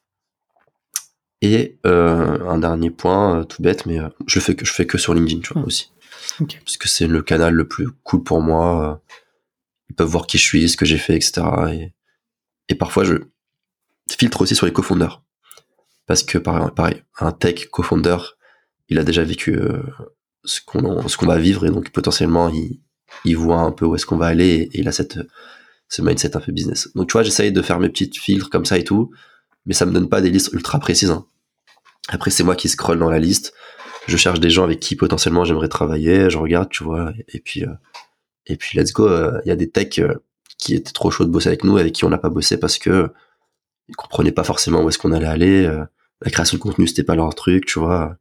Et un dernier point, tout bête, mais je le fais que je fais que sur LinkedIn, tu vois, hmm. aussi. Parce que c'est le canal le plus cool pour moi. Ils peuvent voir qui je suis, ce que j'ai fait, etc. Et, et parfois, je filtre aussi sur les cofondeurs. Parce que, pareil, un tech cofounder, il a déjà vécu euh, ce qu'on va vivre et donc potentiellement il, il voit un peu où est-ce qu'on va aller et, il a cette ce mindset un peu business. Donc tu vois, j'essaye de faire mes petites filtres comme ça et tout, mais ça me donne pas des listes ultra précises. Hein. Après c'est moi qui scrolle dans la liste, je cherche des gens avec qui potentiellement j'aimerais travailler, je regarde, tu vois, et, puis euh, et puis let's go. Euh, il y a des techs qui étaient trop chauds de bosser avec nous, avec qui on n'a pas bossé parce que ils comprenaient pas forcément où est-ce qu'on allait aller. la création de contenu c'était pas leur truc, tu vois.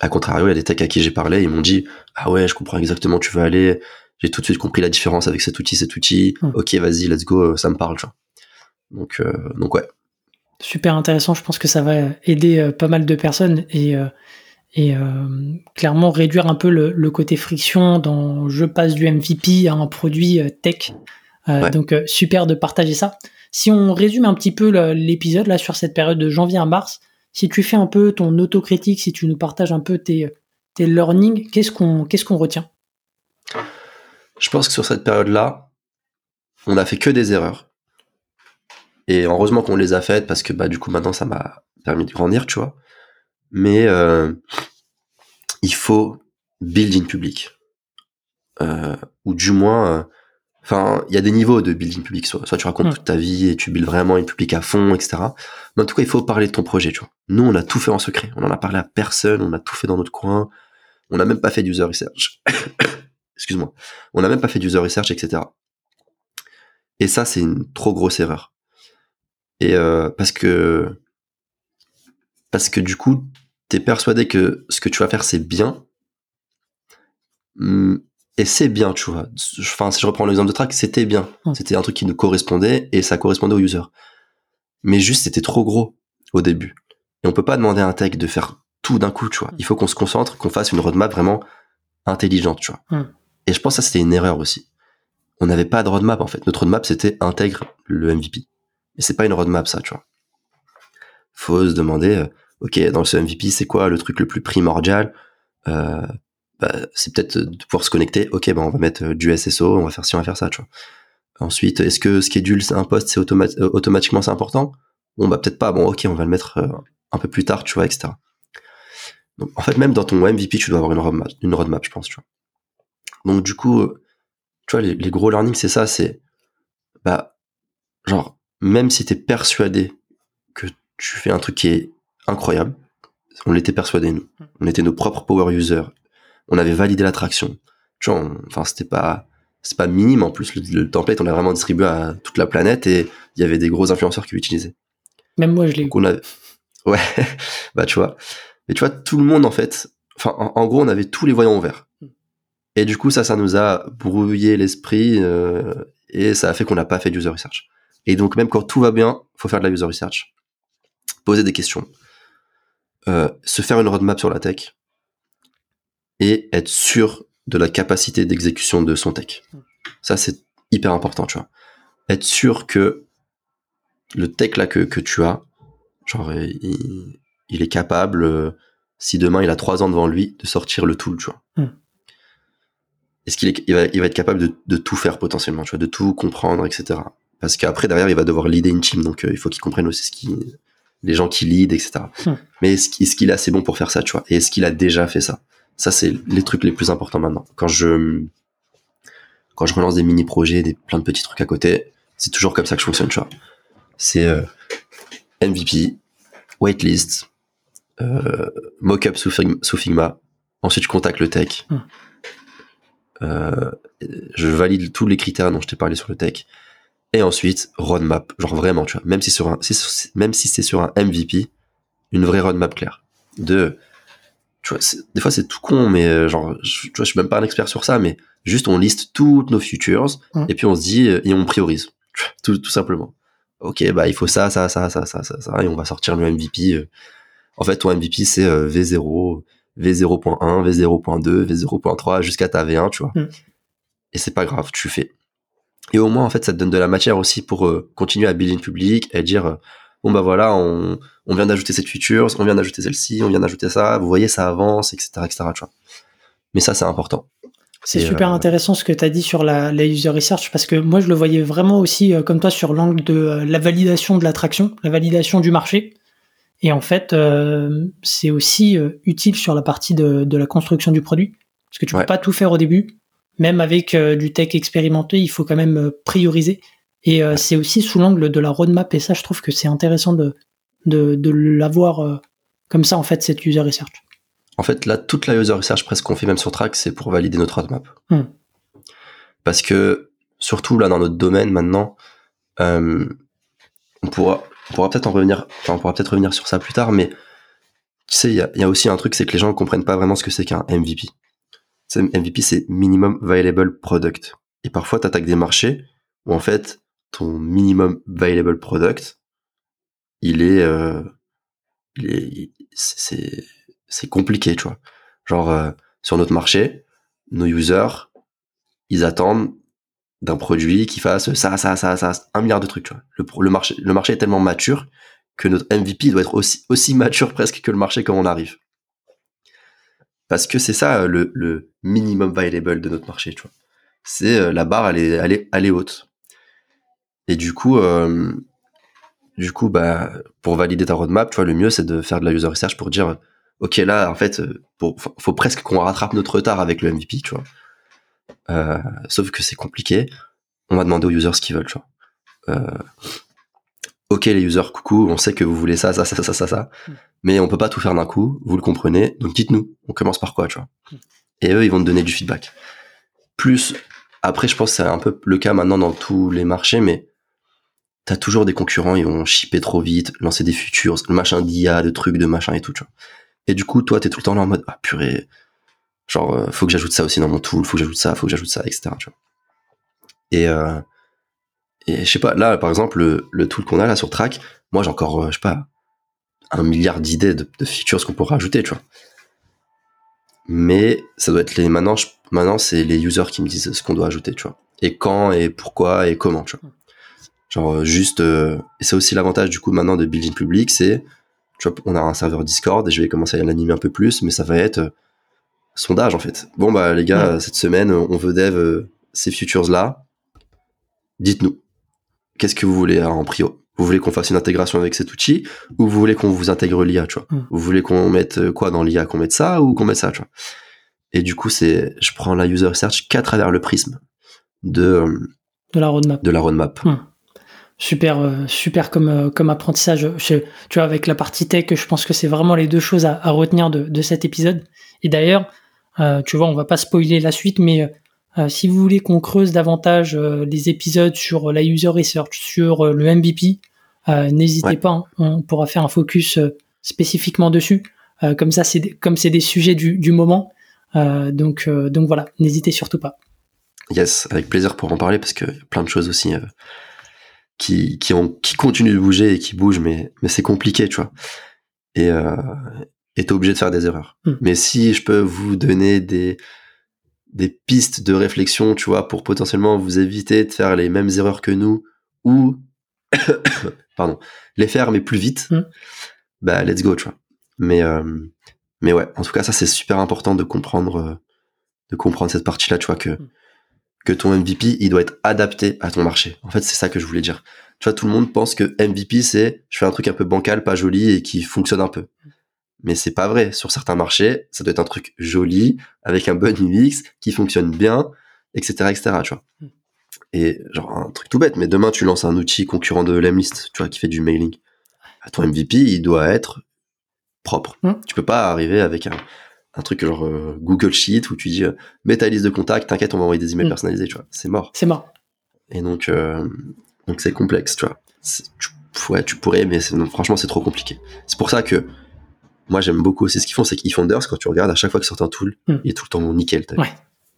A contrario, il y a des techs à qui j'ai parlé, ils m'ont dit ah ouais, je comprends exactement où tu veux aller. J'ai tout de suite compris la différence avec cet outil, cet outil. Ok, vas-y, let's go, ça me parle. Tu vois. Donc, euh, donc ouais, Super intéressant. Je pense que ça va aider pas mal de personnes et, et clairement réduire un peu le, côté friction dans je passe du MVP à un produit tech. Donc super de partager ça. Si on résume un petit peu l'épisode là sur cette période de janvier à mars, si tu fais un peu ton autocritique, si tu nous partages un peu tes, learnings, qu'est-ce qu'on retient? Je pense que sur cette période-là, on a fait que des erreurs. Et heureusement qu'on les a faites parce que bah du coup maintenant ça m'a permis de grandir, tu vois. Mais euh, il faut build in public. Euh, ou du moins euh, Enfin, il y a des niveaux de building public. Soit, tu racontes hmm. toute ta vie et tu builds vraiment une public à fond, etc. Mais en tout cas, il faut parler de ton projet, tu vois. Nous, on a tout fait en secret. On en a parlé à personne. On a tout fait dans notre coin. On n'a même pas fait d'user research. Excuse-moi. On n'a même pas fait d'user research, etc. Et ça, c'est une trop grosse erreur. Et euh, parce que parce que du coup, t'es persuadé que ce que tu vas faire, c'est bien, hmm, et c'est bien, tu vois. Enfin, si je reprends l'exemple de track, c'était bien. C'était un truc qui nous correspondait et ça correspondait au user. Mais juste, c'était trop gros au début. Et on peut pas demander à un tech de faire tout d'un coup, tu vois. Il faut qu'on se concentre, qu'on fasse une roadmap vraiment intelligente, tu vois. Et je pense que ça, c'était une erreur aussi. On n'avait pas de roadmap, en fait. Notre roadmap, c'était intègre le MVP. Mais c'est pas une roadmap, ça, tu vois. Faut se demander, euh, ok, dans ce MVP, c'est quoi le truc le plus primordial? Euh, bah, c'est peut-être de pouvoir se connecter. Ok, bah on va mettre euh, du SSO, on va faire ci, on va faire ça, tu vois. Ensuite, est-ce que schedule c'est un poste, c'est euh, automatiquement c'est important? Bon bah peut-être pas. Bon ok, on va le mettre euh, un peu plus tard, tu vois, etc. Donc en fait, même dans ton MVP, tu dois avoir une roadmap, une roadmap, je pense, tu vois. Donc du coup, tu vois, les, les gros learnings, c'est ça, c'est bah genre même si t'es persuadé que tu fais un truc qui est incroyable, on l'était persuadé nous, on était nos propres power users on avait validé l'attraction. Tu vois, enfin, c'était pas, c'est pas minime. En plus, le, template, on l'a vraiment distribué à toute la planète et il y avait des gros influenceurs qui l'utilisaient. Même moi, je l'ai eu. Ouais, bah, tu vois. Mais tu vois, tout le monde, en fait, enfin, en, gros, on avait tous les voyants ouverts. Et du coup, ça, ça nous a brouillé l'esprit euh, et ça a fait qu'on n'a pas fait de user research. Et donc, même quand tout va bien, faut faire de la user research, poser des questions, euh, se faire une roadmap sur la tech, et être sûr de la capacité d'exécution de son tech. Ça, c'est hyper important, tu vois. Être sûr que le tech là que, que tu as, genre, il, il est capable, euh, si demain il a trois ans devant lui, de sortir le tool, tu vois. Hmm. Est-ce qu'il est, il va, il va être capable de, de, tout faire potentiellement, tu vois, de tout comprendre, etc. Parce qu'après, derrière, il va devoir leader une team, donc euh, il faut qu'il comprenne aussi ce qui, les gens qui lead, etc. Hmm. Mais est-ce qu'il est assez bon pour faire ça, tu vois Et est-ce qu'il a déjà fait ça? Ça, c'est les trucs les plus importants maintenant. Quand je, quand je relance des mini-projets, des plein de petits trucs à côté, c'est toujours comme ça que je fonctionne, tu vois. C'est euh, MVP, waitlist, euh, mockup sous, sous Figma. Ensuite, je contacte le tech. Hmm. Euh, je valide tous les critères dont je t'ai parlé sur le tech. Et ensuite, roadmap. Genre vraiment, tu vois. Même si sur un, même si c'est sur un MVP, une vraie roadmap claire. De, tu vois, des fois c'est tout con, mais euh, genre, je, tu vois, je suis même pas un expert sur ça, mais juste on liste toutes nos futures et puis on se dit euh, et on priorise, tout, tout simplement. Ok, bah il faut ça, ça, ça, ça, ça, ça, ça, et on va sortir le MVP. Euh. En fait, ton MVP c'est V0, V0.1, V0.2, V0.3 jusqu'à ta V1, tu vois. Mm. Et c'est pas grave, tu fais. Et au moins, en fait, ça te donne de la matière aussi pour continuer à build in public et dire bon bah voilà, on, on vient d'ajouter cette feature, on vient d'ajouter celle-ci, on vient d'ajouter ça, vous voyez, ça avance, etc., etc., tu vois. Mais ça, c'est important. C'est super euh, intéressant ce que tu as dit sur la, la, user research parce que moi je le voyais vraiment aussi euh, comme toi sur l'angle de euh, la validation de l'attraction, la validation du marché. Et en fait, c'est aussi utile sur la partie de, de, la construction du produit parce que tu peux pas tout faire au début. Même avec du tech expérimenté, il faut quand même prioriser et euh, c'est aussi sous l'angle de la roadmap, et ça, je trouve que c'est intéressant de, de, de l'avoir euh, comme ça, en fait, cette user research. En fait, là, toute la user research presque qu'on fait même sur Track, c'est pour valider notre roadmap. Hmm. Parce que, surtout là, dans notre domaine maintenant, euh, on pourra, on pourra peut-être en revenir, enfin, on pourra peut-être revenir sur ça plus tard, mais tu sais, il y a, y a, aussi un truc, c'est que les gens ne comprennent pas vraiment ce que c'est qu'un MVP. MVP, c'est Minimum Viable Product. Et parfois, tu attaques des marchés où, en fait, ton minimum viable product, il est, euh, c'est, c'est compliqué, tu vois. Genre euh, sur notre marché, nos users, ils attendent d'un produit qui fasse ça, ça, ça, ça, un milliard de trucs. Tu vois. Le, marché, le marché est tellement mature que notre MVP doit être aussi, mature presque que le marché quand on arrive. Parce que c'est ça le, le, minimum viable de notre marché, tu vois. C'est euh, la barre, elle est, elle est, elle est haute. Et du coup, euh, du coup, bah, pour valider ta roadmap, tu vois, le mieux c'est de faire de la user research pour dire, ok, là, en fait, pour, faut presque qu'on rattrape notre retard avec le MVP, tu vois. Euh, sauf que c'est compliqué. On va demander aux users ce qu'ils veulent, tu vois. Euh, ok les users, coucou, on sait que vous voulez ça, ça, ça, ça, ça, ça, mais on peut pas tout faire d'un coup, vous le comprenez, donc dites-nous, on commence par quoi, tu vois. Et eux, ils vont te donner du feedback. Plus, après, je pense que c'est un peu le cas maintenant dans tous les marchés, mais t'as toujours des concurrents, ils vont shipper trop vite, lancer des futurs, le machin d'IA, de trucs, de machin et tout, tu vois. Et du coup, toi, t'es tout le temps là en mode, ah purée, genre, euh, faut que j'ajoute ça aussi dans mon tool, faut que j'ajoute ça, faut que j'ajoute ça, etc., euh, et je sais pas, là, par exemple, le, tool qu'on a là sur Track, moi j'ai encore, euh, je sais pas, un milliard d'idées de, de features qu'on pourrait rajouter, tu vois. Mais ça doit être les. Maintenant, maintenant c'est les users qui me disent ce qu'on doit ajouter, tu vois. Et quand, et pourquoi, et comment, tu vois. Genre, euh, juste. Euh, et c'est aussi l'avantage du coup maintenant de building public, c'est. Tu vois, on a un serveur Discord et je vais commencer à l'animer un peu plus, mais ça va être sondage en fait. Bon, bah les gars, cette semaine, on veut dev ces features là. Dites-nous qu'est-ce que vous voulez en prio? Vous voulez qu'on fasse une intégration avec cet outil ou vous voulez qu'on vous intègre l'IA, tu vois? Vous voulez qu'on mette euh, quoi dans l'IA Qu'on mette ça ou qu'on mette ça, tu vois? Et du coup, c'est, je prends la user research qu'à travers le prisme de euh, de la roadmap. De la roadmap. Super, euh, super comme comme apprentissage. tu vois, avec la partie tech, je pense que c'est vraiment les deux choses à, retenir de, cet épisode. Et d'ailleurs, tu vois, on va pas spoiler la suite, mais euh, si vous voulez qu'on creuse davantage euh, les épisodes sur la user research, sur euh, le MVP, n'hésitez pas, hein. on pourra faire un focus spécifiquement dessus. comme ça, c'est comme c'est des sujets du, moment. donc, donc voilà, n'hésitez surtout pas. Yes, avec plaisir pour en parler parce y a plein de choses aussi qui, qui, ont, qui continuent de bouger et qui bougent, mais, mais c'est compliqué, tu vois. Et euh, t'es obligé de faire des erreurs. Hmm. Mais si je peux vous donner des, des pistes de réflexion, tu vois, pour potentiellement vous éviter de faire les mêmes erreurs que nous ou pardon, les faire mais plus vite. Mm. Bah let's go, tu vois. Mais euh, mais ouais, en tout cas ça c'est super important de comprendre euh, de comprendre cette partie-là, tu vois que mm. Que ton MVP, il doit être adapté à ton marché. En fait, c'est ça que je voulais dire. Tu vois, tout le monde pense que MVP c'est je fais un truc un peu bancal, pas joli et qui fonctionne un peu mais c'est pas vrai. Sur certains marchés, ça doit être un truc joli, avec un bon UX, qui fonctionne bien, etc., etc., tu vois. Et genre, un truc tout bête, mais demain, tu lances un outil concurrent de Lemlist, tu vois, qui fait du mailing. À ton MVP, il doit être propre. Hmm. Tu peux pas arriver avec un, un truc genre euh, Google Sheet où tu dis, euh, mets ta liste de contacts, t'inquiète, on va envoyer des emails hmm. personnalisés, tu vois. C'est mort. C'est mort. Et donc, euh, donc c'est complexe, tu vois. Tu, ouais, tu pourrais, mais franchement, c'est trop compliqué. C'est pour ça que moi j'aime beaucoup aussi ce qu'ils font, c'est qu'ils quand tu regardes à chaque fois qu'ils sortent un tool, hmm. il est tout le temps nickel. Ouais.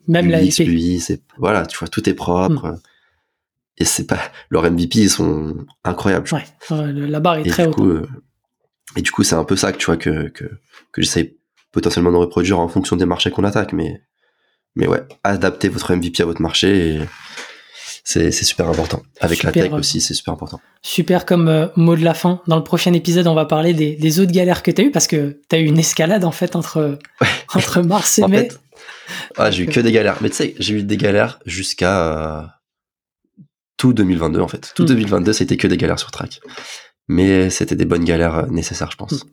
Même la lui, c'est voilà, tu vois, tout est propre. Hmm. Et c'est pas leurs MVP ils sont incroyables. Ouais, la barre est très haute. Et du coup, c'est un peu ça que tu vois que que, que j'essaye potentiellement de reproduire en fonction des marchés qu'on attaque, mais mais ouais, adaptez votre MVP à votre marché et c'est super important. Avec la tech aussi, c'est super important. Super comme euh, mot de la fin. Dans le prochain épisode, on va parler des, autres galères que tu as eues parce que tu as eu une escalade en fait entre, entre mars et mai. j'ai eu que des galères. Mais tu sais, j'ai eu des galères jusqu'à euh, tout 2022 en fait. Tout 2022, hmm. c'était que des galères sur track. Mais c'était des bonnes galères euh, nécessaires, je pense. Hmm.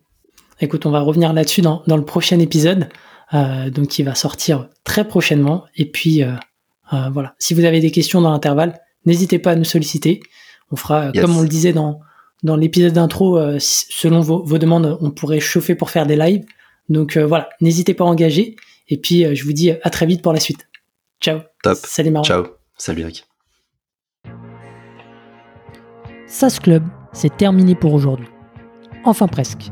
Écoute, on va revenir là-dessus dans, le prochain épisode, donc qui va sortir très prochainement. Et puis, euh, voilà. Si vous avez des questions dans l'intervalle, n'hésitez pas à nous solliciter. On fera, comme on le disait dans, dans l'épisode d'intro, euh, selon vos, demandes, on pourrait chauffer pour faire des lives. Donc euh, voilà, n'hésitez pas à engager. Et puis je vous dis à très vite pour la suite. Ciao. Top. Salut Marc. Ciao. Salut Eric. SAS Club, c'est terminé pour aujourd'hui. Enfin presque.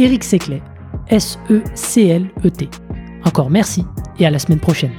Eric Seclet, S-E-C-L-E-T. Encore merci et à la semaine prochaine.